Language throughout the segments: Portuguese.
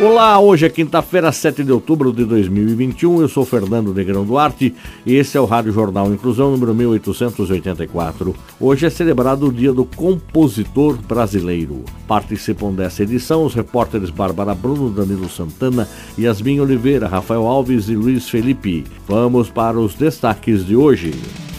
Olá, hoje é quinta-feira, 7 de outubro de 2021. Eu sou Fernando Negrão Duarte e esse é o Rádio Jornal Inclusão número 1884. Hoje é celebrado o Dia do Compositor Brasileiro. Participam dessa edição os repórteres Bárbara Bruno, Danilo Santana, Yasmin Oliveira, Rafael Alves e Luiz Felipe. Vamos para os destaques de hoje.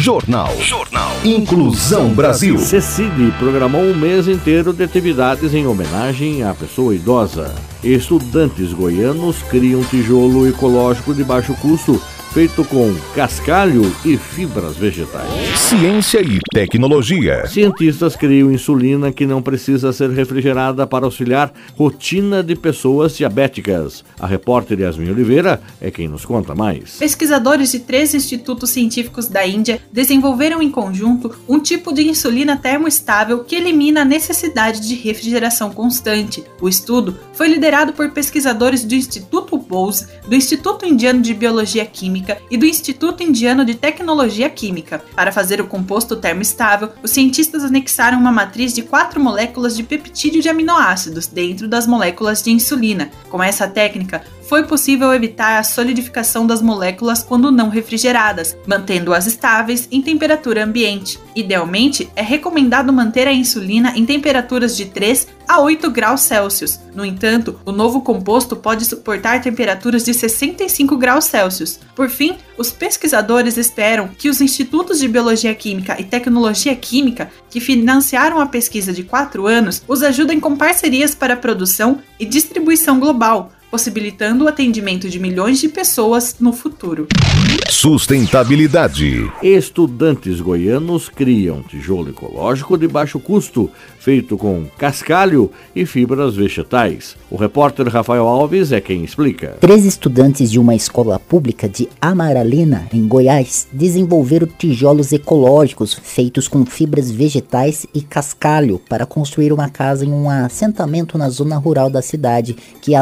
Jornal. Jornal. Inclusão Brasil. Cecide programou um mês inteiro de atividades em homenagem à pessoa idosa. Estudantes goianos criam tijolo ecológico de baixo custo feito com cascalho e fibras vegetais. Ciência e tecnologia. Cientistas criam insulina que não precisa ser refrigerada para auxiliar rotina de pessoas diabéticas. A repórter Yasmin Oliveira é quem nos conta mais. Pesquisadores de três institutos científicos da Índia desenvolveram em conjunto um tipo de insulina termoestável que elimina a necessidade de refrigeração constante. O estudo foi liderado por pesquisadores do Instituto Bose, do Instituto Indiano de Biologia Química Química e do Instituto Indiano de Tecnologia Química. Para fazer o composto termoestável, os cientistas anexaram uma matriz de quatro moléculas de peptídeo de aminoácidos dentro das moléculas de insulina. Com essa técnica, foi possível evitar a solidificação das moléculas quando não refrigeradas, mantendo-as estáveis em temperatura ambiente. Idealmente, é recomendado manter a insulina em temperaturas de 3 a 8 graus Celsius. No entanto, o novo composto pode suportar temperaturas de 65 graus Celsius. Por fim, os pesquisadores esperam que os institutos de Biologia Química e Tecnologia Química, que financiaram a pesquisa de quatro anos, os ajudem com parcerias para a produção e distribuição global possibilitando o atendimento de milhões de pessoas no futuro. Sustentabilidade. Estudantes goianos criam tijolo ecológico de baixo custo, feito com cascalho e fibras vegetais. O repórter Rafael Alves é quem explica. Três estudantes de uma escola pública de Amaralina, em Goiás, desenvolveram tijolos ecológicos feitos com fibras vegetais e cascalho para construir uma casa em um assentamento na zona rural da cidade que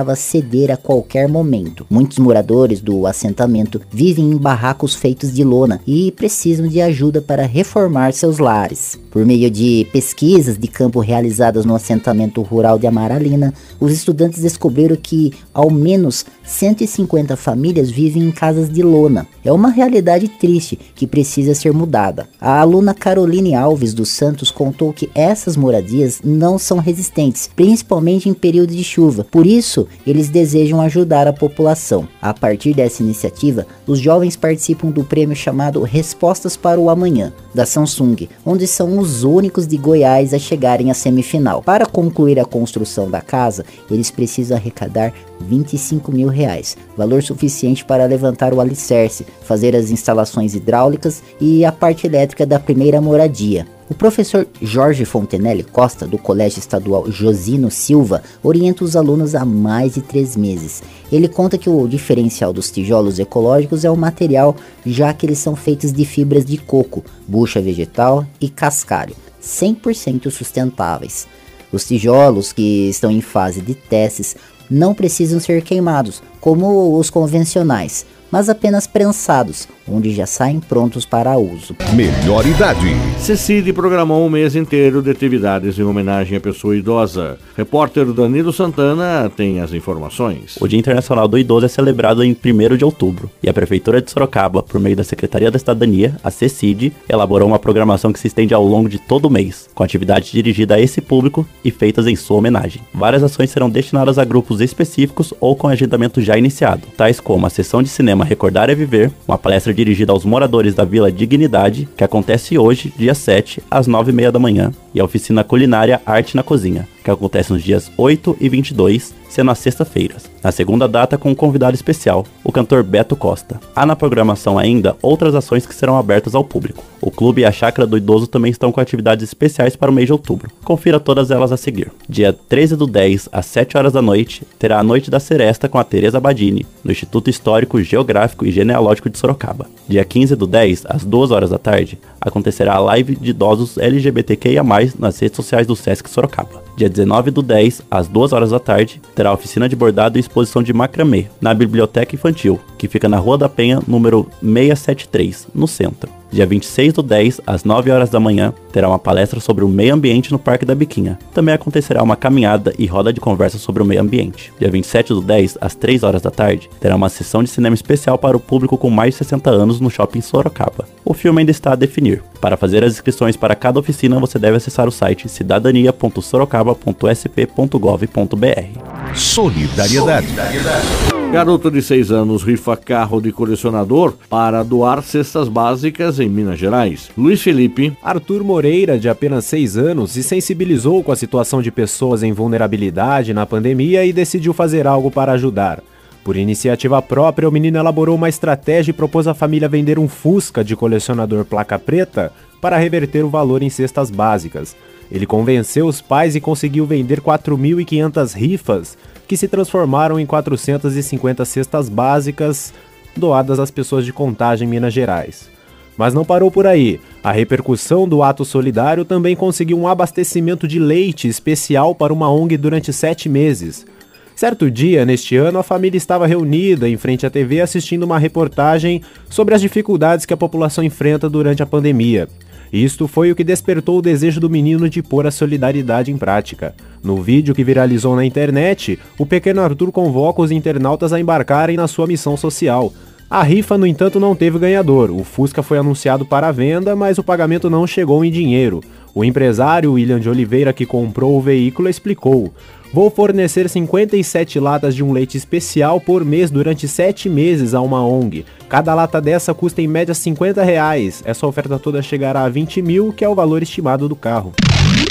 ameaçava ceder a qualquer momento. Muitos moradores do assentamento vivem em barracos feitos de lona e precisam de ajuda para reformar seus lares. Por meio de pesquisas de campo realizadas no assentamento rural de Amaralina, os estudantes descobriram que ao menos 150 famílias vivem em casas de lona. É uma realidade triste que precisa ser mudada. A aluna Caroline Alves dos Santos contou que essas moradias não são resistentes, principalmente em período de chuva. Por isso, eles desejam ajudar a população. A partir dessa iniciativa, os jovens participam do prêmio chamado Respostas para o Amanhã, da Samsung, onde são os únicos de Goiás a chegarem à semifinal. Para concluir a construção da casa, eles precisam arrecadar 25 mil reais, valor suficiente para levantar o alicerce, fazer as instalações hidráulicas e a parte elétrica da primeira moradia. O professor Jorge Fontenelle Costa, do Colégio Estadual Josino Silva, orienta os alunos há mais de três meses. Ele conta que o diferencial dos tijolos ecológicos é o material, já que eles são feitos de fibras de coco, bucha vegetal e cascalho, 100% sustentáveis. Os tijolos que estão em fase de testes não precisam ser queimados, como os convencionais, mas apenas prensados, onde já saem prontos para uso. Melhor idade. Cecília programou um mês inteiro de atividades em homenagem à pessoa idosa. Repórter Danilo Santana tem as informações. O Dia Internacional do Idoso é celebrado em 1 de outubro e a Prefeitura de Sorocaba, por meio da Secretaria da Cidadania, a CECID, elaborou uma programação que se estende ao longo de todo o mês, com atividades dirigidas a esse público e feitas em sua homenagem. Várias ações serão destinadas a grupos específicos ou com agendamento já iniciado, tais como a sessão de cinema Recordar é Viver, uma palestra dirigida aos moradores da Vila Dignidade, que acontece hoje, dia 7, às 9h30 da manhã, e a oficina culinária Arte na Cozinha, que acontece nos dias 8 e 22, sendo às sexta-feiras. Na segunda data, com um convidado especial, o cantor Beto Costa. Há na programação ainda outras ações que serão abertas ao público. O clube e a chácara do idoso também estão com atividades especiais para o mês de outubro. Confira todas elas a seguir. Dia 13 do 10, às 7 horas da noite, terá a Noite da Seresta com a Teresa Badini, no Instituto Histórico, Geográfico e Genealógico de Sorocaba. Dia 15 do 10, às 2 horas da tarde, acontecerá a live de idosos LGBTQIA+, nas redes sociais do Sesc Sorocaba. Dia 19 do 10, às 2 horas da tarde, terá oficina de bordado e exposição de macramê na Biblioteca Infantil, que fica na Rua da Penha, número 673, no centro. Dia 26 do 10, às 9 horas da manhã, terá uma palestra sobre o meio ambiente no Parque da Biquinha. Também acontecerá uma caminhada e roda de conversa sobre o meio ambiente. Dia 27 do 10, às 3 horas da tarde, terá uma sessão de cinema especial para o público com mais de 60 anos no Shopping Sorocaba. O filme ainda está a definir. Para fazer as inscrições para cada oficina, você deve acessar o site cidadania.sorocaba.sp.gov.br. Solidariedade. Solidariedade. Garoto de 6 anos rifa carro de colecionador para doar cestas básicas em Minas Gerais. Luiz Felipe. Arthur Moreira, de apenas 6 anos, se sensibilizou com a situação de pessoas em vulnerabilidade na pandemia e decidiu fazer algo para ajudar. Por iniciativa própria, o menino elaborou uma estratégia e propôs à família vender um Fusca de colecionador placa preta para reverter o valor em cestas básicas. Ele convenceu os pais e conseguiu vender 4.500 rifas que se transformaram em 450 cestas básicas doadas às pessoas de contagem em Minas Gerais. Mas não parou por aí. A repercussão do ato solidário também conseguiu um abastecimento de leite especial para uma ONG durante sete meses. Certo dia, neste ano, a família estava reunida em frente à TV assistindo uma reportagem sobre as dificuldades que a população enfrenta durante a pandemia. Isto foi o que despertou o desejo do menino de pôr a solidariedade em prática. No vídeo que viralizou na internet, o pequeno Arthur convoca os internautas a embarcarem na sua missão social. A rifa, no entanto, não teve ganhador. O Fusca foi anunciado para venda, mas o pagamento não chegou em dinheiro. O empresário William de Oliveira, que comprou o veículo, explicou: Vou fornecer 57 latas de um leite especial por mês durante 7 meses a uma ONG. Cada lata dessa custa em média 50 reais. Essa oferta toda chegará a 20 mil, que é o valor estimado do carro.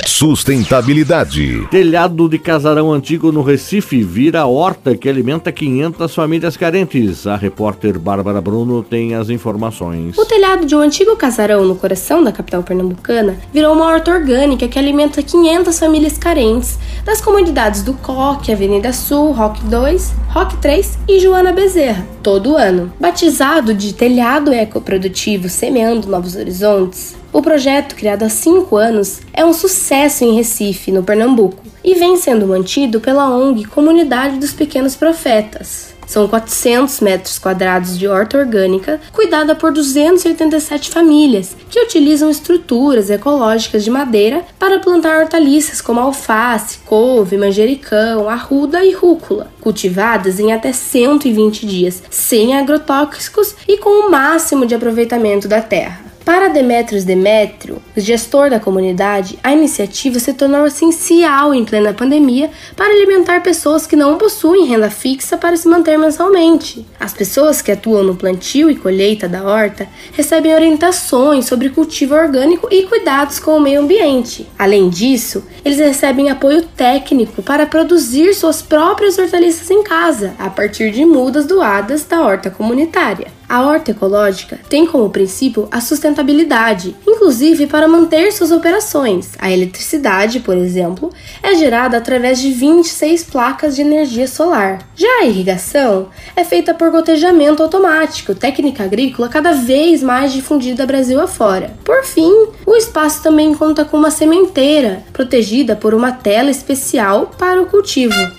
Sustentabilidade. Telhado de casarão antigo no Recife vira horta que alimenta 500 famílias carentes. A repórter Bárbara Bruno tem as informações. O telhado de um antigo casarão no coração da capital pernambucana virou uma horta orgânica que alimenta 500 famílias carentes das comunidades do Coque, Avenida Sul, Rock 2, Rock 3 e Joana Bezerra, todo ano. Batizado de Telhado Ecoprodutivo Semeando Novos Horizontes, o projeto, criado há cinco anos, é um sucesso em Recife, no Pernambuco, e vem sendo mantido pela ONG Comunidade dos Pequenos Profetas. São 400 metros quadrados de horta orgânica, cuidada por 287 famílias, que utilizam estruturas ecológicas de madeira para plantar hortaliças como alface, couve, manjericão, arruda e rúcula, cultivadas em até 120 dias, sem agrotóxicos e com o máximo de aproveitamento da terra. Para Demetrios Demétrio, gestor da comunidade, a iniciativa se tornou essencial em plena pandemia para alimentar pessoas que não possuem renda fixa para se manter mensalmente. As pessoas que atuam no plantio e colheita da horta recebem orientações sobre cultivo orgânico e cuidados com o meio ambiente. Além disso, eles recebem apoio técnico para produzir suas próprias hortaliças em casa, a partir de mudas doadas da horta comunitária. A horta ecológica tem como princípio a sustentabilidade, inclusive para manter suas operações. A eletricidade, por exemplo, é gerada através de 26 placas de energia solar. Já a irrigação é feita por gotejamento automático, técnica agrícola cada vez mais difundida Brasil afora. Por fim, o espaço também conta com uma sementeira, protegida por uma tela especial para o cultivo.